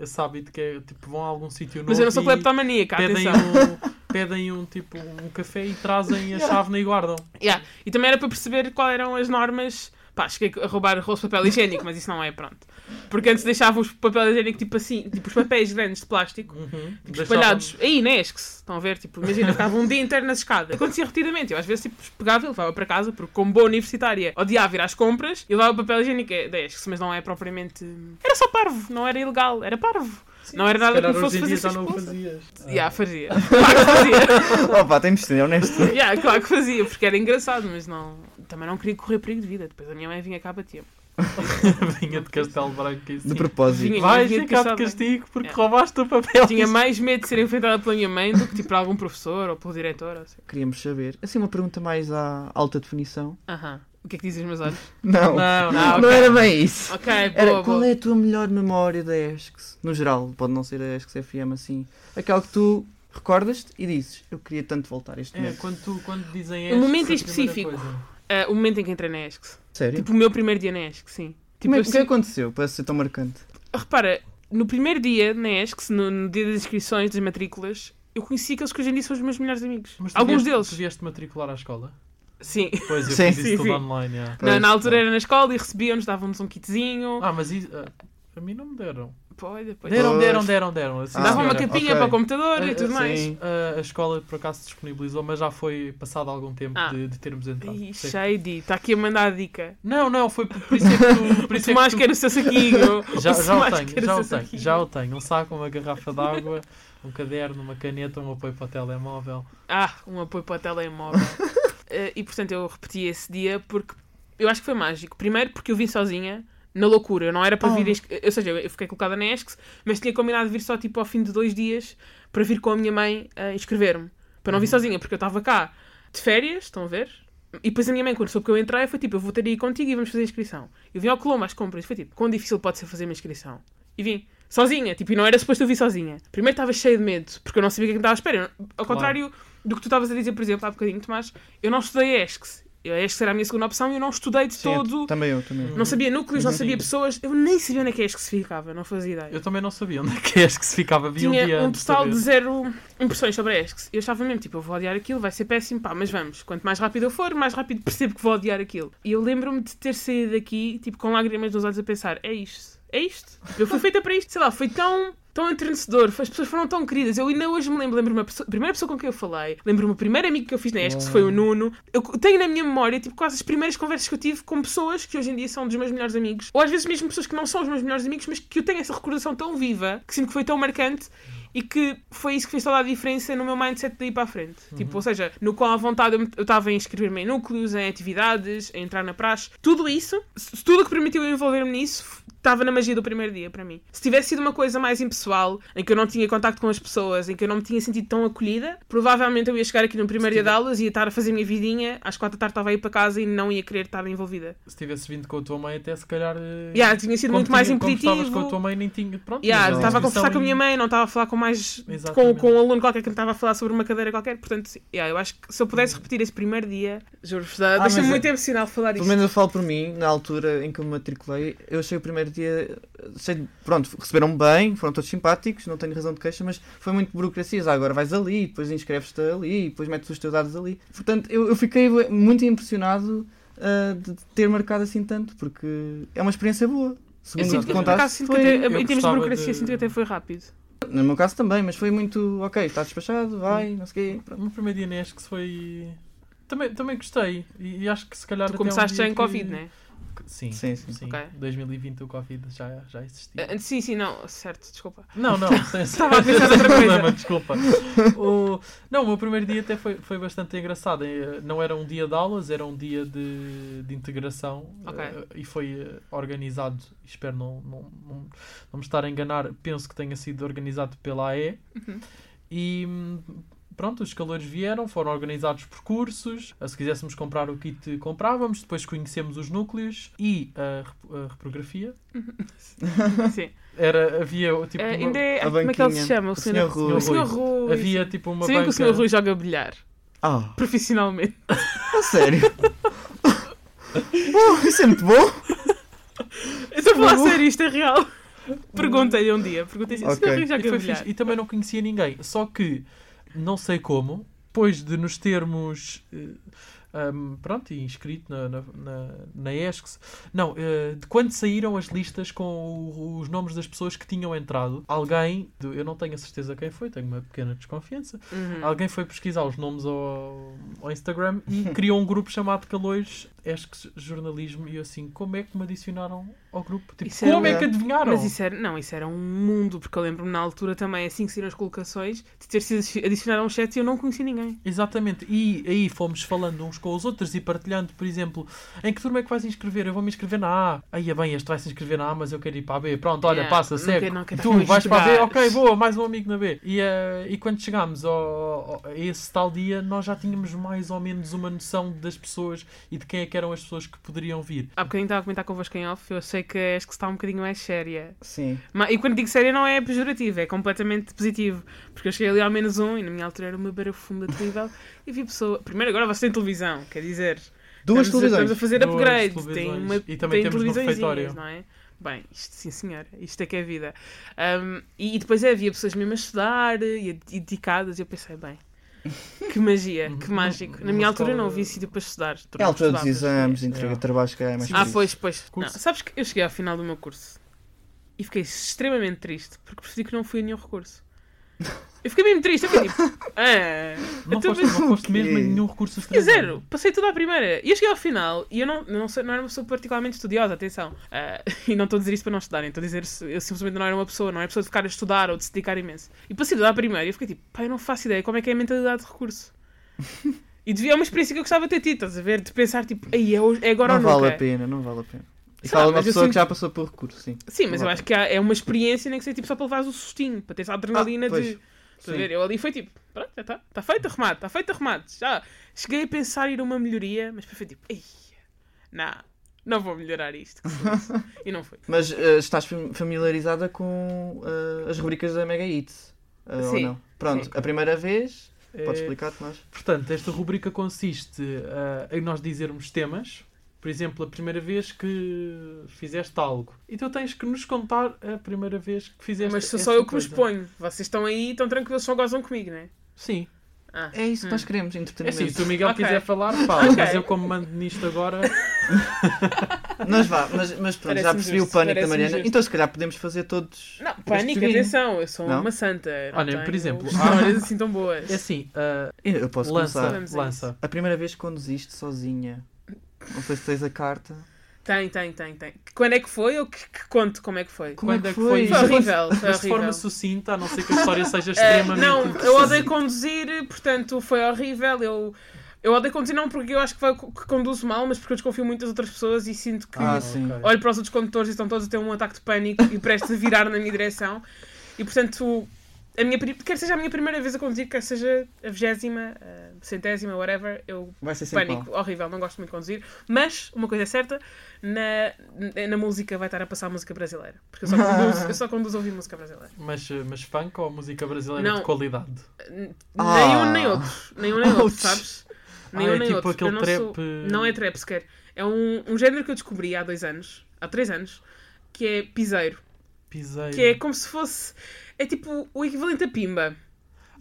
esse hábito que é tipo vão a algum sítio novo Mas eu não sou cleptomaníaca, pedem atenção. um, pedem um tipo um café e trazem a chávena e guardam. Yeah. E também era para perceber quais eram as normas. Pá, cheguei a roubar rolos de papel higiênico, mas isso não é, pronto. Porque antes deixavam os papel higiênico tipo assim, tipo os papéis grandes de plástico, Uhum. tipo, espalhados. Aí, na ESCS, estão a ver? Tipo, imagina, ficava um dia inteiro nas escadas. Acontecia repetidamente. Eu às vezes tipo, pegava e levava para casa, porque como boa universitária odiava ir às compras e levava o papel higiênico é da ESCS, mas não é propriamente. Era só parvo, não era ilegal, era parvo. não era Se nada que me hoje fosse em fazer dia já não fazias. Yeah, fazia. Claro que fazia. Opa, temos de ser honesto. Yeah, claro que fazia, porque era engraçado, mas não. Também não queria correr perigo de vida. Depois a minha mãe vinha cá bater Vinha de Castelo Branco e assim. De propósito. Vinha- Vais vinha de ficar de Castelo castigo porque Yeah. roubaste o papel. Tinha mais medo de ser enfrentada pela minha mãe do que tipo por algum professor ou pelo diretor. Ou assim. Queríamos saber. Assim, uma pergunta mais à alta definição. Aham. O que é que dizem os meus olhos? Não, Não, não. não ok. era bem isso. Ok, Era, boa, qual boa. é a tua melhor memória da ESCS? No geral, pode não ser a ESCS FM assim. Aquela que tu recordas-te e dizes, eu queria tanto voltar a este É, momento. quando, tu, quando dizem Um estes, momento específico. Ah, o momento em que entrei na ESC. Sério? Tipo, o meu primeiro dia na ESC, sim. Tipo, Como é- eu o que sei- aconteceu para ser tão marcante? Repara, no primeiro dia na ESC, no, no dia das inscrições, das matrículas, eu conheci aqueles que hoje em dia são os meus melhores amigos. Mas Alguns vieste, deles. Tu vieste matricular à escola? Sim. Pois, eu Sim. fiz isso Sim, tudo sim. online, yeah. Pois, na, na altura tá. era na escola e recebiam-nos, davam-nos um kitzinho. Ah, mas isso, ah, a mim não me deram. Pô, depois Deram, deram, deram, deram. Assim, Ah, davam uma capinha ok. para o computador Ah, e tudo ah, mais. sim. A, a escola por acaso disponibilizou, mas já foi passado algum tempo Ah. de, de termos entrado. Ih, Sim. shady, está aqui a mandar a dica. Não, não, foi por, por isso é que tu. Por O isso é que tu- quer o seu saquinho. Já, já o tenho, já o tenho, saquinho. já o tenho. Um saco, uma garrafa de água, um caderno, uma caneta, um apoio para o telemóvel. Ah, um apoio para o telemóvel. Eh, e portanto eu repeti esse dia porque eu acho que foi mágico. Primeiro porque eu vim sozinha, na loucura. Eu não era para vir. Oh. ins- Ou seja, eu fiquei colocada na ESCS, mas tinha combinado de vir só tipo ao fim de dois dias para vir com a minha mãe a inscrever-me. Para não vir sozinha, porque eu estava cá de férias, estão a ver? E depois a minha mãe, quando soube que eu entrei, foi tipo: eu vou ter aí contigo e vamos fazer a inscrição. Eu vim ao Colombo às compras e foi tipo: quão difícil pode ser fazer uma inscrição? E vim. Sozinha, tipo, e não era suposto eu vir sozinha. Primeiro estava cheio de medo, porque eu não sabia o que é estava à espera. Ao contrário do que tu estavas a dizer, por exemplo, há bocadinho, Tomás, eu não estudei ESCS. A ESCS era a minha segunda opção e eu não estudei de Sim, eu- todo. Também eu, também. eu. Não sabia núcleos, não sabia pessoas. Eu nem sabia onde é que a ESCS ficava, não fazia ideia. Eu também não sabia onde é que és que se ficava. Vi um dia Tinha um antes de total de zero impressões sobre a ESCS. Eu estava mesmo, tipo, eu vou odiar aquilo, vai ser péssimo, pá, mas vamos. Quanto mais rápido eu for, mais rápido percebo que vou odiar aquilo. E eu lembro-me de ter saído daqui, tipo, com lágrimas nos olhos a pensar, é isto, é isto. Eu fui feita para isto, sei lá, foi tão... Tão entrenecedor, as pessoas foram tão queridas. Eu ainda hoje me lembro, lembro-me a, pessoa- primeira pessoa com quem eu falei, lembro-me o primeiro amigo que eu fiz na ESC, que foi o Nuno. Eu tenho na minha memória, tipo, quase as primeiras conversas que eu tive com pessoas que hoje em dia são dos meus melhores amigos, ou às vezes mesmo pessoas que não são os meus melhores amigos, mas que eu tenho essa recordação tão viva, que sinto que foi tão marcante e que foi isso que fez toda a diferença no meu mindset daí para a frente. Tipo, ou seja, no qual à vontade eu estava a inscrever-me em núcleos, em atividades, a entrar na praxe, tudo isso, tudo o que permitiu eu envolver-me nisso estava na magia do primeiro dia para mim. Se tivesse sido uma coisa mais impessoal, em que eu não tinha contacto com as pessoas, em que eu não me tinha sentido tão acolhida, provavelmente eu ia chegar aqui no primeiro dia de aulas e ia estar a fazer a minha vidinha, às quatro da tarde estava a ir para casa e não ia querer estar envolvida. Se tivesse vindo com a tua mãe, até se calhar. eh, Yeah, tinha sido como muito mais tinha- como estavas impeditivo. com a tua mãe, nem tinha. Pronto, Yeah, estava a conversar com a minha e- mãe, não estava a falar com mais com, com um aluno qualquer que estava a falar sobre uma cadeira qualquer. Portanto, yeah, eu acho que se eu pudesse repetir esse primeiro dia, juro-vos, Ah, deixa-me mas muito é- emocional falar Pelo isto. menos eu falo por mim, na altura em que eu me matriculei, eu achei o primeiro dia. Cheio de, pronto, receberam-me bem, foram todos simpáticos, não tenho razão de queixa, mas foi muito burocracia. Ah, agora vais ali, depois inscreves-te ali, depois metes os teus dados ali. Portanto, eu, eu fiquei muito impressionado ah, de ter marcado assim tanto, porque é uma experiência boa. Eu Segundo sinto o que, que contaste, que foi- até, eu em termos de burocracia, de- sinto que até foi rápido. No meu caso também, mas foi muito. Ok, está despachado, vai, não sei o quê. O pronto. meu primeiro dia na ESC foi. Também, também gostei. E, e acho que se calhar. Tu um começaste dia já em que- Covid, não é? Sim, Sim, sim. sim. Ok. 2020 o Covid já, já existia. Ah, Sim, sim, não, certo, desculpa. Não, não, Estava a pensar noutra coisa. problema, desculpa. O, não, o meu primeiro dia até foi, foi bastante engraçado. Eh, Não era um dia de aulas, era um dia de, de integração eh, e foi organizado, espero não, não, não, não me estar a enganar, penso que tenha sido organizado pela AE. Uhum. E pronto, os calores vieram, foram organizados por cursos. Eh, Se quiséssemos comprar o kit, comprávamos. Depois conhecemos os núcleos e a, rep- a reprografia. Sim. Era, havia tipo. Ah, uma- ainda é. a ai, Como é que ele se chama? O O senhor, Sr. Rui. O senhor Rui. Havia tipo uma Sabiam que o banca. senhor Rui joga bilhar? Ah, Profissionalmente. a sério? oh, isso é muito bom! Eu estou a falar sério, isto é real. Perguntei-lhe um dia. Perguntei assim: o senhor Rui joga bilhar? fixe. E também não conhecia ninguém. Só que, não sei como, depois de nos termos. eh, ahm, pronto, inscrito na, na, na, na ESCS. Não, eh, de quando saíram as listas com o- os nomes das pessoas que tinham entrado, alguém, eu não tenho a certeza quem foi, tenho uma pequena desconfiança, Uhum. alguém foi pesquisar os nomes ao, ao Instagram e criou um grupo chamado Calores ESCS Jornalismo. E eu assim, como é que me adicionaram ao grupo? Tipo, Isso é como é uma- que adivinharam? Mas isso era, não, isso era um mundo, porque eu lembro-me na altura também, assim que saíram as colocações, de ter sido adicionado a um chat e eu não conhecia ninguém. Exatamente, e aí fomos falando uns com os outros e partilhando, por exemplo, em que turma é que vais inscrever? Eu vou me inscrever na A. Aí é bem, este vai se inscrever na A, mas eu quero ir para a B. Pronto, olha, Yeah, passa, segue. tu vais para a B, ok, boa, mais um amigo na B. E, eh, e quando chegámos ao- a esse tal dia, nós já tínhamos mais ou menos uma noção das pessoas e de quem é que que eram as pessoas que poderiam vir. Há bocadinho estava a comentar convosco em off, eu sei que és que está um bocadinho mais séria. Sim. Ma- E quando digo séria não é pejorativo, é completamente positivo. Porque eu cheguei ali ao menos um e na minha altura era uma barafunda terrível e vi pessoa. Primeiro, agora você tem televisão, quer dizer. Duas estamos, televisões. Estamos a fazer Duas upgrade. Tem televisões. uma, E também tem temos no refeitório. não é? Bem, isto sim senhora, isto é que é vida. Um, e, e depois é, havia pessoas mesmo a estudar e, e dedicadas, e eu pensei, bem, que magia, que mágico. Na minha altura não havia sítio para estudar. É a altura dos exames, entrega É. de trabalhos, que é mais Ah, pois, pois. Não, sabes que eu cheguei ao final do meu curso e fiquei extremamente triste porque percebi que não fui a nenhum recurso. Eu fiquei mesmo triste, eu fiquei tipo, ah, Não foste, não foste mesmo nenhum recurso estrangeiro. zero, passei tudo à primeira. E eu cheguei ao final e eu não, não, sou, não era uma pessoa particularmente estudiosa, atenção. Ah, e não estou a dizer isto para não estudarem, estou a dizer eu simplesmente não era uma pessoa, não era pessoa de ficar a estudar ou de se dedicar imenso. E passei tudo à primeira e eu fiquei tipo, pá, eu não faço ideia como é que é a mentalidade de recurso. E devia é uma experiência que eu gostava de ter tido, estás a ver? De pensar tipo, aí é, é agora Não ou nunca. vale a pena, não vale a pena. E fala uma pessoa sinto- que já passou por recurso, sim. Sim, mas Não eu vale acho que há- é uma experiência nem que seja tipo só para levares o sustinho, para teres a adrenalina Ah, pois. de. Estás a Sim. ver? Eu ali foi tipo, pronto, já está, está feito arrumado, está feito arrumado. Já cheguei a pensar em ir a uma melhoria, mas depois foi tipo, ei, não, não vou melhorar isto. que se fosse." e não foi. Mas eh, estás fam- familiarizada com eh, as rubricas da Mega Hits? Eh, ou Sim, não? Pronto, sim. a primeira vez, podes É, explicar, Tomás? Portanto, esta rubrica consiste em nós dizermos temas. Por exemplo, a primeira vez que fizeste algo. E tu tens que nos contar a primeira vez que fizeste Mas sou só eu que me coisa. exponho. Vocês estão aí, estão tranquilos, só gozam comigo, não é? Sim. Ah. É isso que nós Hum. queremos, É entretenimento. assim, se o Miguel Ok. quiser falar, fala. Ok. Mas eu, como mando nisto agora, Mas vá, mas, mas pronto, já percebi justo, o pânico da Mariana. justo. Então se calhar podemos fazer todos. Não, pânico, atenção, eu sou Não? uma santa. não Olha, por tenho exemplo, histórias assim tão boas. é assim, ah, Eu posso lança, lança. A primeira vez que conduziste sozinha. Não sei se tens a carta. Tem, tem, tem, tem. Quando é que foi ou que, que conto como é que foi? Como Quando é é que foi? foi? Mas- horrível, foi Mas de forma horrível. sucinta, a não ser que a história seja Eh, extremamente. não, eu odeio conduzir, portanto foi horrível. Eu, eu odeio conduzir não porque eu acho que, vai, que conduzo mal, mas porque eu desconfio muito das outras pessoas e sinto que Ah, olho para os outros condutores e estão todos a ter um ataque de pânico e prestes a virar na minha direção. E portanto, a minha, quer seja a minha primeira vez a conduzir, quer seja a vigésima, a centésima, whatever, eu Vai ser sempre pânico, mal. horrível, não gosto muito de conduzir. Mas, uma coisa é certa, na, na música vai estar a passar música brasileira. Porque eu só conduzo, eu só conduzo a ouvir música brasileira. Mas, mas funk ou música brasileira Não. de qualidade? N- Ah. Nem um nem outro. Nem um nem outro, sabes? Ah, Nem um é nem tipo outro. aquele Eu não, trap, sou- eh, não é trap sequer. É um, um género que eu descobri há dois anos, há três anos, que é piseiro. Piseiro. Que é como se fosse. É tipo o equivalente a pimba.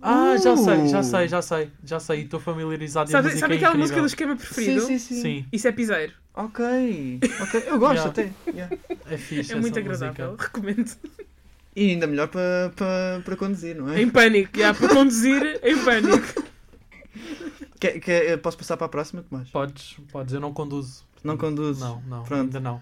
Ah, já Uh. sei, já sei, já sei, já sei. Estou familiarizado a Sabe, música sabe é aquela incrível. música do esquema preferido? Sim, sim, sim. Sim, Isso é piseiro. Ok. ok. Eu gosto Yeah. até. Yeah. é fixe É muito agradável. música. Recomendo. E ainda melhor para para para conduzir, não é? Em pânico. Já, para conduzir, em pânico. Quer- quer- posso passar para a próxima, Tomás? Podes, podes, eu não conduzo. Não conduzes? Não, não, Pronto. ainda não.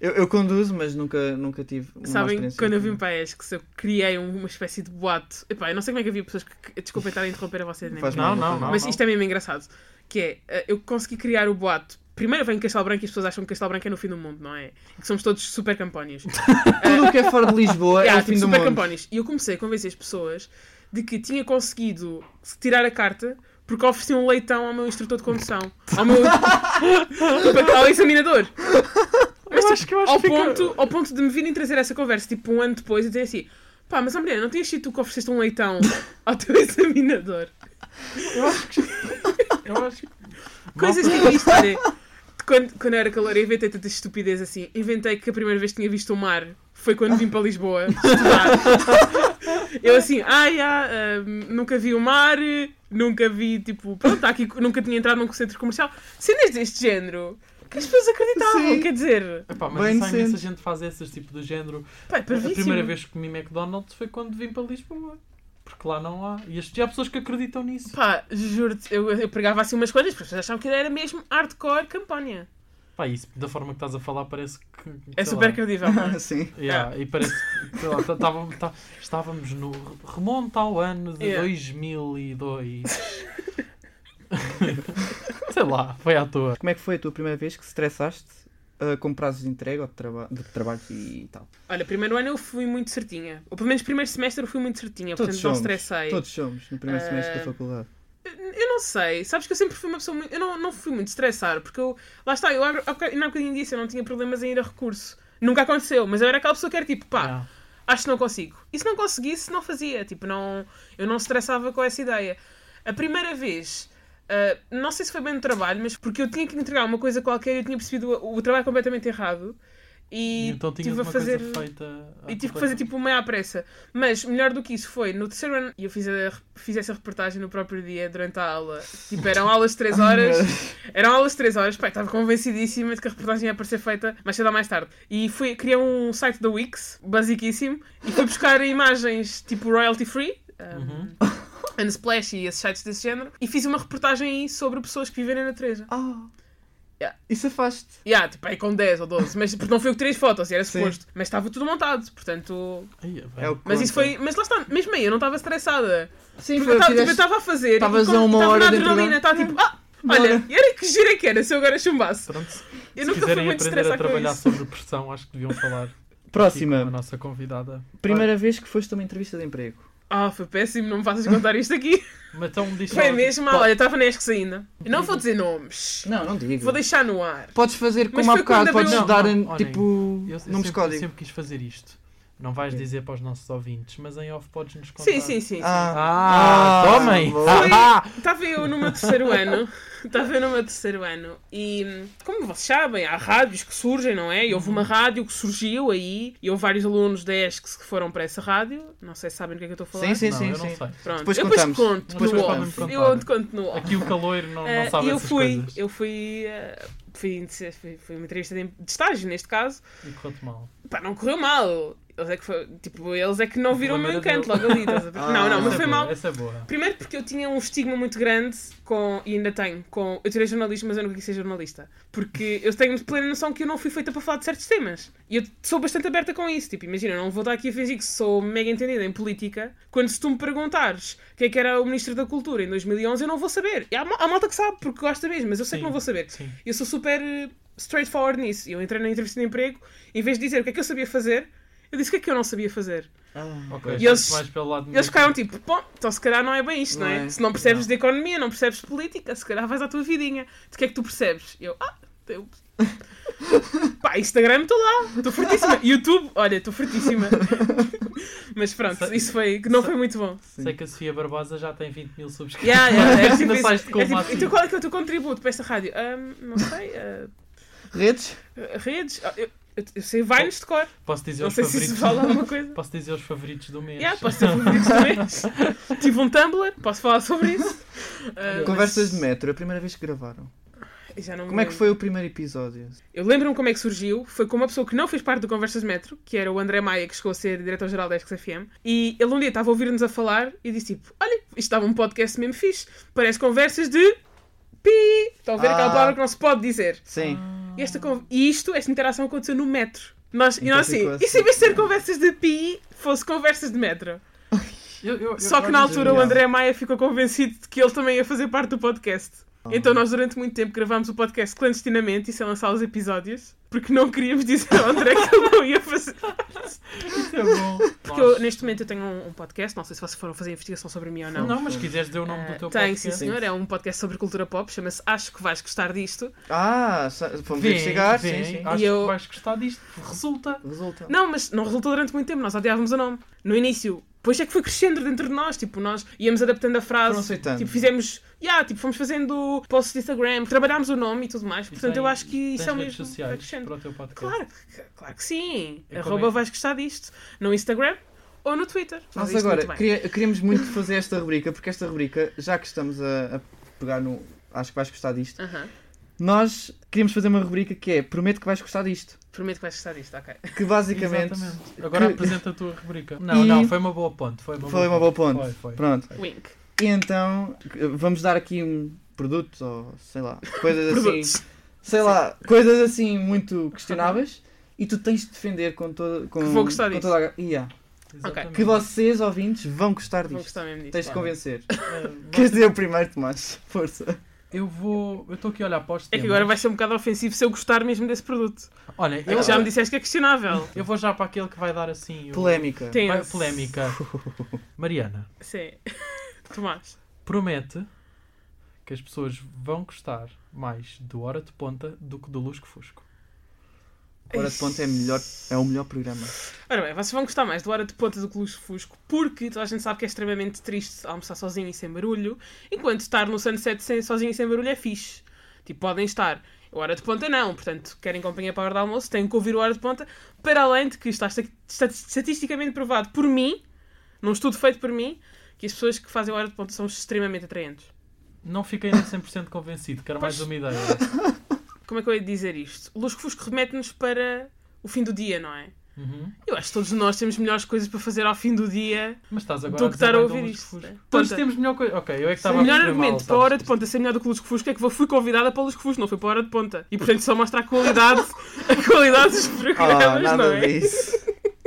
Eu, eu conduzo, mas nunca, nunca tive uma Sabem, quando eu vim para a ESC, eu criei um- uma espécie de boato. Epá, eu não sei como é que havia pessoas que. Desculpem estar a interromper a vocês, nem Faz Não, não, mal. não. Mas isto é mesmo engraçado. Que é, eh, eu consegui criar o boato. Primeiro vem Castelo Branco e as pessoas acham que Castelo Branco é no fim do mundo, não é? E que somos todos super campónios. Tudo o que é fora de Lisboa é Yeah, o fim tipo, do super mundo. campónios. E eu comecei a convencer as pessoas de que tinha conseguido tirar a carta porque ofereci um leitão ao meu instrutor de condução. Ao meu. ao examinador. Mas, Eu tipo, acho que eu acho ao, que fica- ponto, ao ponto de me virem trazer essa conversa, tipo, um ano depois, e dizer assim: pá, mas Mariana, não tinhas sido tu que ofereceste um leitão ao teu examinador? Eu acho que. Eu acho que. Coisas tipo isto, olha. Quando, quando eu era calor, eu inventei tanta estupidez assim. Inventei que a primeira vez que tinha visto o mar foi quando vim para Lisboa estudar. Eu assim, ah, já, hum, nunca vi o mar, nunca vi, tipo, pronto, tá aqui, nunca tinha entrado num centro comercial. Cenas deste género, que as pessoas acreditavam, Sim. quer dizer, Epá, mas Bem há imensa decente. gente que faz essas tipo do género. pá, é A primeira vez que comi McDonald's foi quando vim para Lisboa. Porque lá não há. E as- há pessoas que acreditam nisso. Pá, juro-te, eu, eu pregava assim umas coisas, porque as pessoas achavam que era mesmo hardcore campanha. Pá, isso da forma que estás a falar parece que. É super lá, credível, não é? Sim. Yeah, E parece que sei lá, tá- távamos, tá- estávamos no. Remonta ao ano de Yeah. 2002. Sei lá, foi à toa. Como é que foi a tua primeira vez que se estressaste uh, com prazos de entrega ou de, traba de trabalho e tal? Olha, primeiro ano eu fui muito certinha. Ou pelo menos primeiro semestre eu fui muito certinha, Todos portanto não somos. estressei. Todos somos no primeiro semestre da faculdade. Eu não não sei. Sabes que eu sempre fui uma pessoa muito. Eu não, não fui muito estressar, porque eu. Lá está, eu há há bocad- ainda há bocadinho disse, eu não tinha problemas em ir a recurso. Nunca aconteceu, mas eu era aquela pessoa que era tipo, pá, Yeah. acho que não consigo. E se não conseguisse, não fazia. Tipo, não, eu não estressava com essa ideia. A primeira vez, ah, não sei se foi bem no trabalho, mas porque eu tinha que entregar uma coisa qualquer e eu tinha percebido o, o trabalho completamente errado. E então tive a fazer. E tive que fazer tipo meio à pressa. Mas melhor do que isso foi no terceiro ano, e eu fiz, a, fiz essa reportagem no próprio dia durante a aula. Tipo, eram aulas de 3 horas. Eram aulas de 3 horas. Pá, estava convencidíssima de que a reportagem ia aparecer feita mais cedo ou mais tarde. E fui, criei um site da Wix, basiquíssimo, e fui buscar imagens tipo royalty free. Um, Uhum. Unsplash e esses sites desse género. E fiz uma reportagem aí sobre pessoas que vivem na natureza. Ah, Yeah. isso afaste. E yeah, tipo, aí com 10 ou 12. Mas porque não foi eu que tirei as fotos, era Sim. suposto. Mas estava tudo montado, portanto. Ai. É o que Mas isso foi. Mas lá está, mesmo aí eu não estava estressada. Sim, Porque foi, eu tava- tipo, estava a fazer. Estavas quando a uma estava hora na de adrenalina, estava tipo, ah, Bora. olha, e era que gira que era se eu agora chumbasse. Pronto. Eu Se nunca fui muito aprender a estressada com trabalhar isso. sobre pressão, acho que deviam falar com a Próxima. nossa convidada. Primeira vez que foste a uma entrevista de emprego. Ah, foi péssimo, não me faças contar isto aqui. Mas então diz Foi mesmo, Pá, olha, estava na ESCS ainda. Eu não vou dizer nomes. Não, não digo. Vou deixar no ar. Podes fazer Mas como há bocado, podes abriu- dar Não, não, tipo Eu, eu nomes sempre, código. sempre quis fazer isto. Não vais Ok. dizer para os nossos ouvintes, mas em off podes nos contar. Sim, sim, sim. Ah, Ah, Ah, tomem! boa. Foi- Ah, Estava eu no meu terceiro ano. Estava eu no meu terceiro ano. E, como vocês sabem, há rádios que surgem, não é? E houve uma rádio que surgiu aí. E houve vários alunos da ESC que foram para essa rádio. Não sei se sabem do que é que eu estou a falar. Sim, sim, não, sim. eu não sim. sei. Pronto. Depois eu depois conto Depois no. Eu te conto no off. Aqui o caloiro não, não Eh, sabe eu essas fui, coisas. eu fui, eh, fui, fui uma entrevista de, estágio, neste caso. E correu-te mal. Pá, não correu mal. Eles é que, foi, tipo, eles é que não viram o meu encanto logo ali. estás a ver? Ah, não, não, mas foi é mal. boa, Essa é boa. Primeiro porque eu tinha um estigma muito grande com, e ainda tenho, com. Eu tirei jornalismo, mas eu nunca quis ser jornalista. Porque eu tenho plena noção que eu não fui feita para falar de certos temas. E eu sou bastante aberta com isso. Tipo, imagina, eu não vou estar aqui a fingir que sou mega entendida em política, quando se tu me perguntares quem é que era o Ministro da Cultura em 2011, eu não vou saber. E há, há malta que sabe, porque gosta mesmo, mas eu sei Sim, que não vou saber. Sim. Eu sou super eh, straightforward nisso. Eu entrei na entrevista de emprego, em vez de dizer o que é que eu sabia fazer, eu disse o que é que eu não sabia fazer. Ah, Ok, E e eles- mais pelo lado Eles ficaram tipo, bom, então se calhar não é bem isto, não, Não é? é. Se não percebes de economia, não percebes de política, se calhar vais à tua vidinha. De que é que tu percebes? E eu, ah, eu. Pá, Instagram estou lá, estou fortíssima. YouTube, olha, estou fortíssima. Mas pronto, isso foi, que não foi muito bom. Sei que a Sofia Barbosa já tem 20 mil subscritores. Yeah, yeah, é tipo sais de É tipo, assim. então qual é que é o teu contributo para esta rádio? Ahm, não sei, ah, Redes? redes, Ah, eu, eu, eu sei Vines de cor, Posso dizer não os sei se isso favoritos. fala alguma coisa. Posso dizer os favoritos do mês. Yeah, posso ter favoritos do mês. Tive um Tumblr, posso falar sobre isso. Ah, Conversas de mas- metro, a primeira vez que gravaram. já não me Como é que foi o primeiro episódio? Eu lembro-me como é que surgiu. Foi com uma pessoa que não fez parte do Conversas Metro, que era o André Maia, que chegou a ser diretor-geral da XFM. E ele um dia estava a ouvir-nos a falar e disse tipo: Olha, isto estava um podcast mesmo fixe. Parece conversas de. Pi! Estão a ver aquela Ah. palavra que não se pode dizer. Sim. E, esta, e isto, esta interação aconteceu no metro. Nós, e Então nós assim, ficou e se em vez de ser conversas de pi, fosse conversas de metro? Eu- eu- eu- Só que na altura o. André Maia ficou convencido de que ele também ia fazer parte do podcast. Então nós durante muito tempo gravámos o podcast clandestinamente e sem lançar os episódios, porque não queríamos dizer ao André que ele não ia fazer. Isso é bom. Porque eu, neste momento eu tenho um, um podcast, não sei se vocês foram fazer investigação sobre mim ou não. Não, mas se quiseres dizer o nome do Ah, teu tem, podcast. sim senhor, é um podcast sobre cultura pop, chama-se Acho que vais gostar disto. Ah, Vem, investigar, vem. sim, sim. Acho eu- que vais gostar disto. Resulta. Resulta. Não, mas não resultou durante muito tempo, nós odiávamos o nome. No início, depois é que foi crescendo dentro de nós, tipo, nós íamos adaptando a frase. Tipo, fizemos, yeah, tipo, fomos fazendo posts de Instagram, trabalhámos o nome e tudo mais. Portanto, tem- eu acho que isso é o redes mesmo. vai sociais crescendo. para o teu podcast. Claro, que- claro que sim. E Arroba é? vais gostar disto. No Instagram ou no Twitter. Isto agora muito queria- queríamos muito fazer esta rubrica, porque esta rubrica, já que estamos a, a pegar no. Acho que vais gostar disto. Aham. Nós queríamos fazer uma rubrica que é Prometo que vais gostar disto. Prometo que vais gostar disto, ok. Que basicamente. Exatamente. Agora Que- apresenta a tua rubrica. Não, E- não, foi uma boa ponte. Foi uma, Foi uma boa ponte. Foi, foi. Pronto. Wink. E então vamos dar aqui um produto ou sei lá, coisas assim. Produtos. Sei lá, coisas assim muito questionáveis. E tu tens de defender com toda. Com, Que vou gostar com disso. toda a... Yeah. Exatamente. Que vocês, ouvintes, vão gostar disto. gostar mesmo disto. Tens de convencer. Eh, Queres dizer o primeiro, Tomás? Força. Eu vou. Eu estou aqui a olhar para os É que agora vai ser um bocado ofensivo se eu gostar mesmo desse produto. Olha, É eu, que já me disseste que é questionável. eu vou já para aquele que vai dar assim. o- Polémica. Tem- vai- Polémica. Mariana, Sim. Tomás. promete que as pessoas vão gostar mais do Hora de Ponta do que do Lusco Fusco. Hora de ponta é, melhor, é o melhor programa. Ora bem, vocês vão gostar mais do Hora de Ponta do que Luz Fusco, porque toda a gente sabe que é extremamente triste almoçar sozinho e sem barulho, enquanto estar no sunset sem, sozinho e sem barulho é fixe. Tipo, podem estar. O Hora de Ponta não, portanto, querem companhia para a hora do almoço, têm que ouvir o Hora de Ponta, para além de que está esta- está estatisticamente provado por mim, num estudo feito por mim, que as pessoas que fazem o Hora de Ponta são extremamente atraentes. Não fiquei nem 100% convencido, quero mais uma ideia. Como é que eu ia dizer isto? O Lusco Fusco remete-nos para o fim do dia, não é? Uhum. Eu acho que todos nós temos melhores coisas para fazer ao fim do dia Mas estás agora do que estar a do ouvir isto. Né? Todos Ponta. temos melhor coisa. Ok, eu é que O estava a melhor argumento mal, para a hora de ponta ser melhor do que o Lusco Fusco é que eu fui convidada para o Lusco Fusco, não foi para a hora de ponta. E portanto só mostra a qualidade, a qualidade dos programas, não nada é? disso.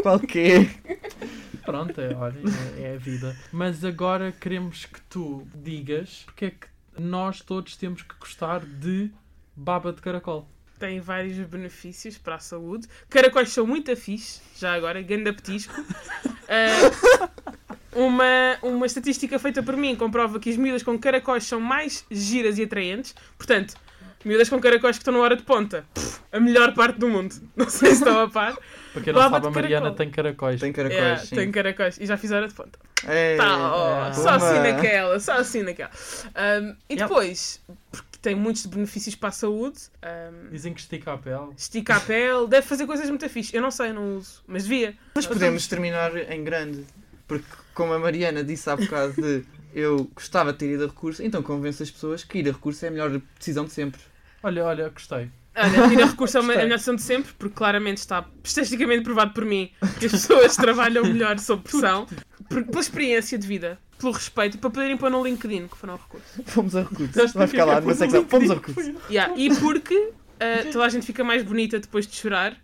Qual que é? Pronto, é, olha, é, é a vida. Mas agora queremos que tu digas porque é que nós todos temos que gostar de baba de caracol. Tem vários benefícios para a saúde. Caracóis são muito fixe, já agora, ganda petisco. Ah, uma, uma estatística feita por mim comprova que as miúdas com caracóis são mais giras e atraentes. Portanto, miúdas com caracóis que estão na hora de ponta, pff, a melhor parte do mundo. Não sei se estão a par. Para quem não Baba sabe, a Mariana tem caracóis. Tem caracóis, Yeah, sim. tem caracóis. E já fiz hora de ponta. É, Tá, ó, é. só assim naquela, só assim naquela. Um, e Yep. Porque tem muitos benefícios para a saúde, um, Dizem que estica a pele. estica a pele, deve fazer coisas muito fixe. Eu não sei, não uso, mas devia. Mas podemos terminar em grande. Porque, como a Mariana disse há bocado de eu gostava de ter ido a recurso, então convence as pessoas que ir a recurso é a melhor decisão de sempre. Olha, olha, gostei. Olha, ir a recurso é uma- a Gostei. melhor decisão de sempre, porque claramente está estatisticamente provado por mim que as pessoas trabalham melhor sob pressão, por- pela experiência de vida, pelo respeito, para poderem pôr no LinkedIn que foram a recurso. Fomos a recurso. Vai ficar que lá numa secção. Fomos a LinkedIn? recurso. Yeah, e porque uh, toda a gente fica mais bonita depois de chorar,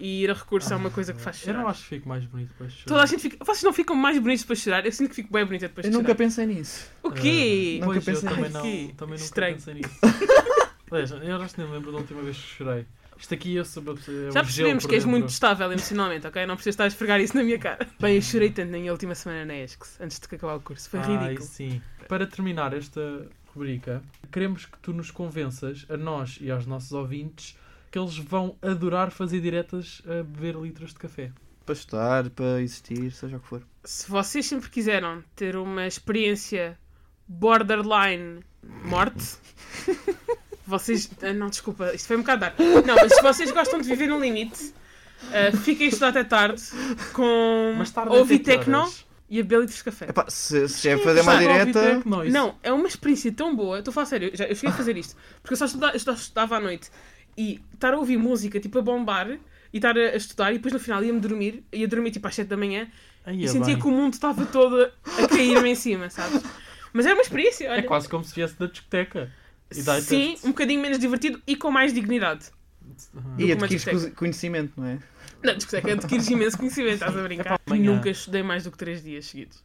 e ir a recurso é uma coisa que faz Eu chorar. não acho que fico mais bonito depois de chorar. Toda a gente fica. Vocês não ficam mais bonitos depois de chorar? Eu sinto que fico bem bonita depois Eu de nunca chorar. pensei nisso. O quê? Nunca Pois, eu pensei também, nisso. não, Que também nunca estranho. pensei nisso. Veja, eu já nem lembro da última vez que chorei. Isto aqui eu sou uma pessoa- é Já percebemos que és muito estável emocionalmente, ok? Não precisas estar a esfregar isso na minha cara. Bem, eu chorei tanto na minha última semana na ESCS, antes de acabar o curso. Foi Ai, ridículo. sim. Para terminar esta rubrica, queremos que tu nos convenças, a nós e aos nossos ouvintes, que eles vão adorar fazer diretas a beber litros de café. Para estar, para existir, seja o que for. Se vocês sempre quiseram ter uma experiência borderline morte, vocês. ah, Não, desculpa, isto foi um bocado dar. Não, mas se vocês gostam de viver no limite, ah, fiquem a estudar até tarde com Mas tarde ouvir tecno e a beber litros de café. Epá, se, se é fazer uma direta. Não, é uma experiência tão boa. Estou a falar sério, eu já, eu cheguei a fazer isto. Porque eu só estudava, eu só estudava à noite. E estar a ouvir música, tipo, a bombar, e estar a, a estudar, e depois no final ia-me dormir, ia dormir tipo às 7 da manhã, Aí e é sentia bem. que o mundo estava todo a cair-me em cima, sabes? Mas era uma experiência, olha. É quase como se viesse da discoteca. E Sim, um bocadinho menos divertido e com mais dignidade. Aham. E adquires co- conhecimento, não é? Não, discoteca é adquires imenso conhecimento, estás a brincar. amanhã. Nunca estudei mais do que 3 dias seguidos.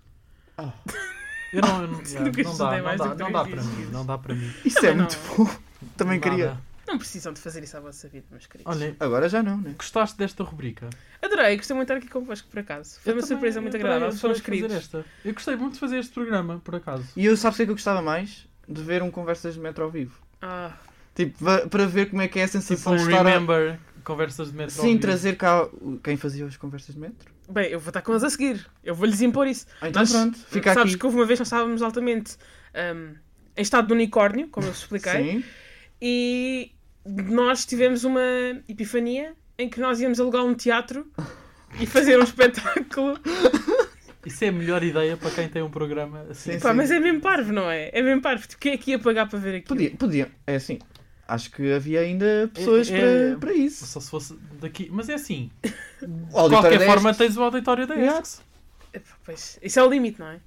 Eu não, eu não, Nunca não estudei dá, não mais dá, do que não dá três para dias. mim, não dá para mim. Isso é Também muito bom. Também Não queria. dá. Não precisam de fazer isso à vossa vida, meus queridos. Olha, Agora já não, né? gostaste desta rubrica? Adorei, gostei muito de estar aqui convosco, por acaso. Foi Eu uma também surpresa muito agradável. fazer queridos. esta. Eu gostei muito de fazer este programa, por acaso. E eu sabes o que é que eu gostava mais? De ver um Conversas de Metro ao vivo. Ah, Tipo, para ver como é que é a Tipo sensação um de estar a... Remember, conversas de metro. ao Sim, vivo. trazer cá quem fazia as conversas de metro. bem, eu vou estar com eles a seguir. Eu vou-lhes impor isso. Ah, então Mas pronto, fica Sabes aqui. que houve uma vez nós estávamos altamente ahm, em estado de unicórnio, como eu vos expliquei, Sim. e nós tivemos uma epifania em que nós íamos alugar um teatro e fazer um espetáculo. Isso é a melhor ideia para quem tem um programa assim. Sim, Pá, sim. mas é mesmo parvo, não é? É mesmo parvo. Quem é que ia pagar para ver aquilo? Podia, podia. É assim. Acho que havia ainda pessoas É- para, é- para isso. Só se fosse daqui. Mas é assim. O De qualquer forma, tens o auditório da Yeah. ESC. Epá, Pois, isso é o limite, não é?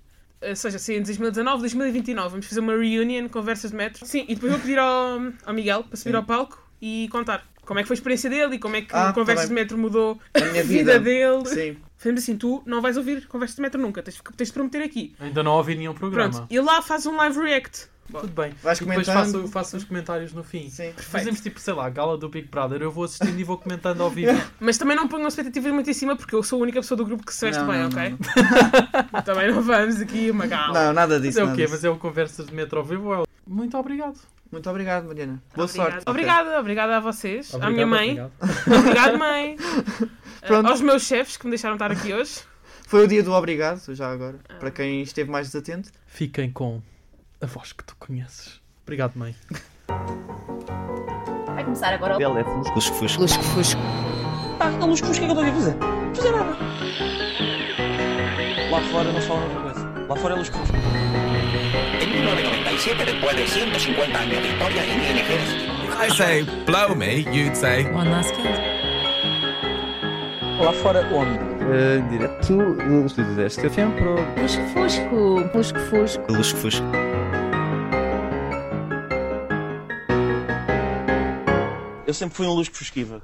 Ou seja, se em 2019, 2029 vamos fazer uma reunion, conversas de metro. Sim, e depois vou pedir ao, ao Miguel para subir Sim. ao palco e contar como é que foi a experiência dele e como é que Ah, conversas tá de metro mudou A minha a vida vida. dele. Sim. Fazemos assim, tu não vais ouvir conversas de metro nunca, tens, tens de prometer aqui. Ainda não ouvi nenhum programa. Pronto, e lá faz um live react. Tudo bem. Vais E depois faço, faço os comentários no fim. Sim. Fazemos tipo, sei lá, gala do Big Brother. Eu vou assistindo e vou comentando ao vivo. Mas também não ponham expectativas muito em cima porque eu sou a única pessoa do grupo que se veste Não, bem, não, ok? não, Também não vamos aqui uma gala. Não, nada Mas disso. é o quê? disso. Mas é o conversas de metro ao vivo é. Muito obrigado. Muito obrigado, Mariana. Boa Obrigada. sorte. Obrigada, obrigada a vocês, à Obrigado, minha mãe. obrigado. Obrigado, mãe. Pronto. aos meus chefes que me deixaram estar aqui hoje. Foi o dia do obrigado, já agora. Para quem esteve mais desatento. Fiquem com a voz que tu conheces. Obrigado, mãe. Vai começar agora o Ele é fusco. Lusco-fusco. Lusco-fusco. Pá, a lusco-fusco, o que é que eu estou aqui a fazer? Não fazer nada. Lá fora não se fala outra coisa. Lá fora é lusco-fusco. En 1997, después de 150 años de historia en ING, If I say blow me, you'd say One last kiss. Lá fora onde? Eh, direto do estúdio deste tempo. Lusco-fusco. Lusco-fusco. Lusco-fusco. Eu sempre fui um lusco-fusquiva.